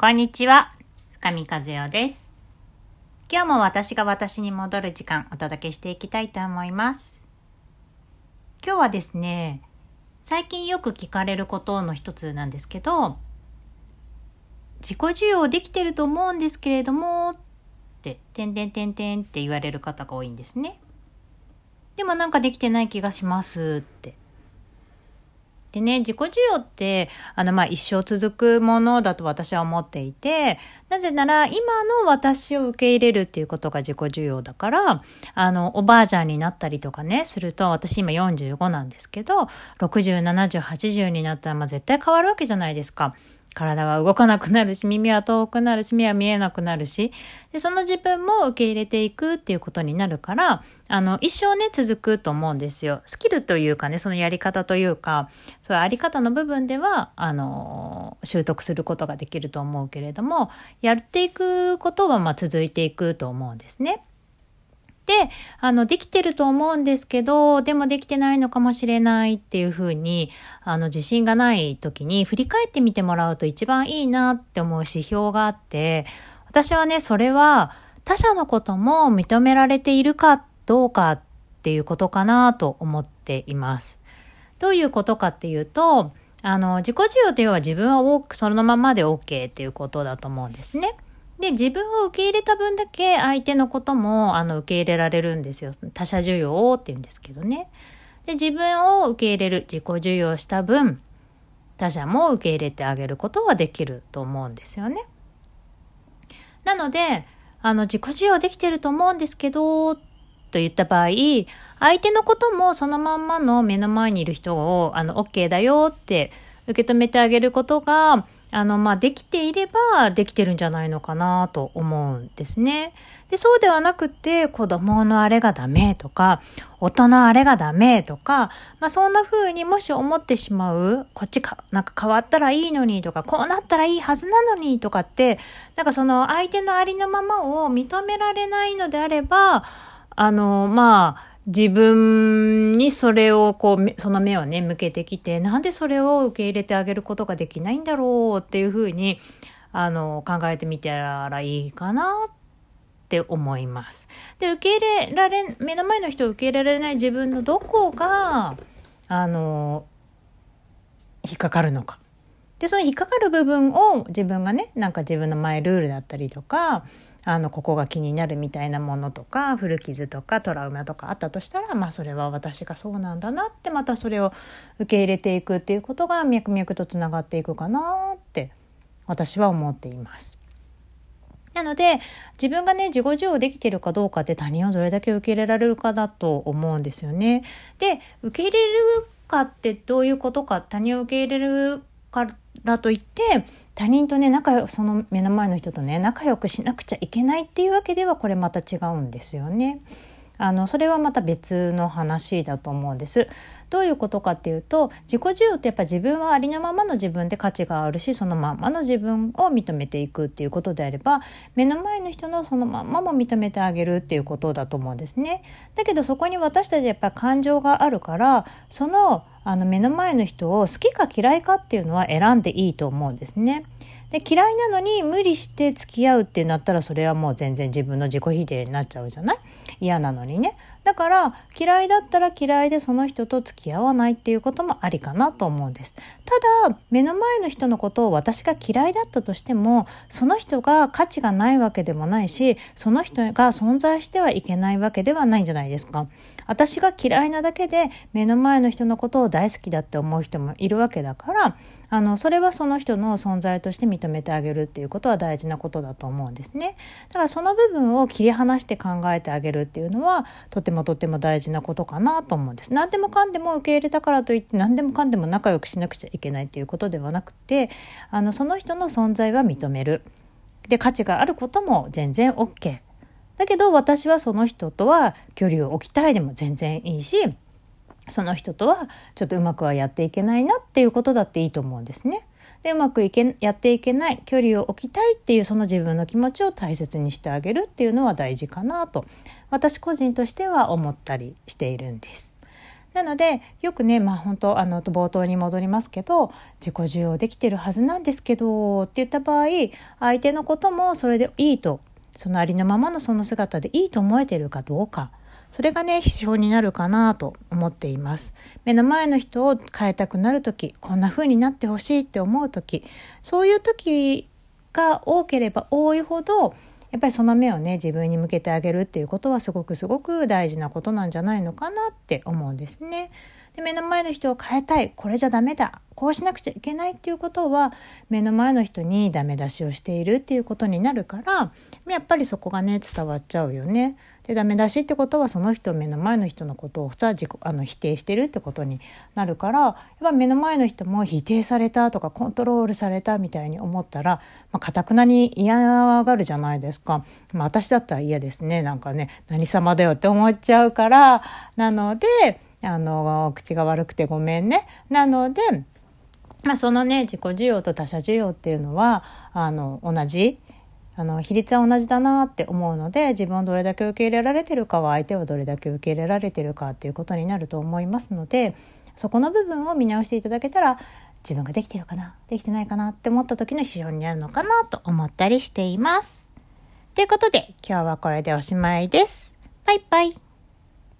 こんにちは、深見和代です。今日も私が私に戻る時間お届けしていきたいと思います。今日はですね、最近よく聞かれることの一つなんですけど、自己需要できてると思うんですけれども、って、てんてんてんてんって言われる方が多いんですね。でもなんかできてない気がしますって。でね、自己需要って、あの、まあ、一生続くものだと私は思っていて、なぜなら、今の私を受け入れるっていうことが自己需要だから、あの、おばあちゃんになったりとかね、すると、私今45なんですけど、60、70、80になったら、まあ、絶対変わるわけじゃないですか。体は動かなくなるし、耳は遠くなるし、目は見えなくなるし、で、その自分も受け入れていくっていうことになるから、あの、一生ね、続くと思うんですよ。スキルというかね、そのやり方というか、そういうあり方の部分では、あの、習得することができると思うけれども、やっていくことは、まあ、続いていくと思うんですね。で、あの、できてると思うんですけど、でもできてないのかもしれないっていうふうに、あの、自信がない時に振り返ってみてもらうと一番いいなって思う指標があって、私はね、それは他者のことも認められているかどうかっていうことかなと思っています。どういうことかっていうと、あの、自己需要というのは自分は多くそのままで OK っていうことだと思うんですね。で、自分を受け入れた分だけ相手のこともあの受け入れられるんですよ。他者需要って言うんですけどね。で、自分を受け入れる、自己需要した分、他者も受け入れてあげることはできると思うんですよね。なので、あの、自己需要できてると思うんですけど、と言った場合、相手のこともそのまんまの目の前にいる人を、あの、OK だよって受け止めてあげることが、あの、まあ、できていればできてるんじゃないのかなと思うんですね。で、そうではなくて、子供のあれがダメとか、音のあれがダメとか、まあ、そんな風にもし思ってしまう、こっちか、なんか変わったらいいのにとか、こうなったらいいはずなのにとかって、なんかその相手のありのままを認められないのであれば、あの、まあ、自分にそれをこう、その目をね、向けてきて、なんでそれを受け入れてあげることができないんだろうっていうふうに、あの、考えてみたらいいかなって思います。で、受け入れられ、目の前の人を受け入れられない自分のどこが、あの、引っかかるのか。で、その引っかかる部分を自分がね、なんか自分のマイルールだったりとか、あの、ここが気になるみたいなものとか、古傷とかトラウマとかあったとしたら、まあそれは私がそうなんだなって、またそれを受け入れていくっていうことが脈々とつながっていくかなって、私は思っています。なので、自分がね、自己需要できてるかどうかって他人をどれだけ受け入れられるかだと思うんですよね。で、受け入れるかってどういうことか、他人を受け入れるかっらといって他人とね仲その目の前の人とね仲良くしなくちゃいけないっていうわけではこれまた違うんですよね。あのそれはまた別の話だと思うんです。どういうことかっていうと自己需要ってやっぱ自分はありのままの自分で価値があるしそのまんまの自分を認めていくっていうことであれば目の前の人のそのままも認めてあげるっていうことだと思うんですね。だけどそこに私たちやっぱ感情があるからそのあの目の前の人を好きか嫌いかっていうのは選んでいいと思うんですね。で嫌いなのに無理して付き合うってなったらそれはもう全然自分の自己否定になっちゃうじゃない？嫌なのにね。だから嫌いだったら嫌いでその人と付き合わないっていうこともありかなと思うんです。ただ目の前の人のことを私が嫌いだったとしてもその人が価値がないわけでもないしその人が存在してはいけないわけではないんじゃないですか。私が嫌いなだけで目の前の人のことを大好きだって思う人もいるわけだからあのそれはその人の存在として認めてあげるっていうことは大事なことだと思うんですね。だからその部分を切り離して考えてあげるっていうのはとてももとても大事なことかなと思うんです。何でもかんでも受け入れたからといって何でもかんでも仲良くしなくちゃいけないっていうことではなくてあのその人の存在は認める。で価値があることも全然 OK。だけど私はその人とは距離を置きたいでも全然いいしその人とはちょっとうまくはやっていけないなっていうことだっていいと思うんですね。でうまくいけやっていけない距離を置きたいっていうその自分の気持ちを大切にしてあげるっていうのは大事かなと私個人としては思ったりしているんです。なのでよくねまあ本当あの冒頭に戻りますけど自己需要できてるはずなんですけどって言った場合相手のこともそれでいいとそのありのままのその姿でいいと思えてるかどうかそれがね、指標になるかなと思っています。目の前の人を変えたくなる時、こんな風になってほしいって思う時、そういう時が多ければ多いほど、やっぱりその目をね自分に向けてあげるっていうことはすごくすごく大事なことなんじゃないのかなって思うんですね。で目の前の人を変えたいこれじゃダメだこうしなくちゃいけないっていうことは目の前の人にダメ出しをしているっていうことになるからやっぱりそこがね伝わっちゃうよね。でダメ出しってことはその人目の前の人のことをさ自己あの否定してるってことになるからやっぱ目の前の人も否定されたとかコントロールされたみたいに思ったらかた、くなに嫌がるじゃないですか。まあ、私だったら嫌ですねなんかね何様だよって思っちゃうからなのであの口が悪くてごめんね。なのでまあ、そのね自己需要と他者需要っていうのはあの同じあの比率は同じだなって思うので自分をどれだけ受け入れられてるかは相手をどれだけ受け入れられてるかっていうことになると思いますのでそこの部分を見直していただけたら自分ができてるかなできてないかなって思った時の指標になるのかなと思ったりしています。ということで今日はこれでおしまいです。バイバイ。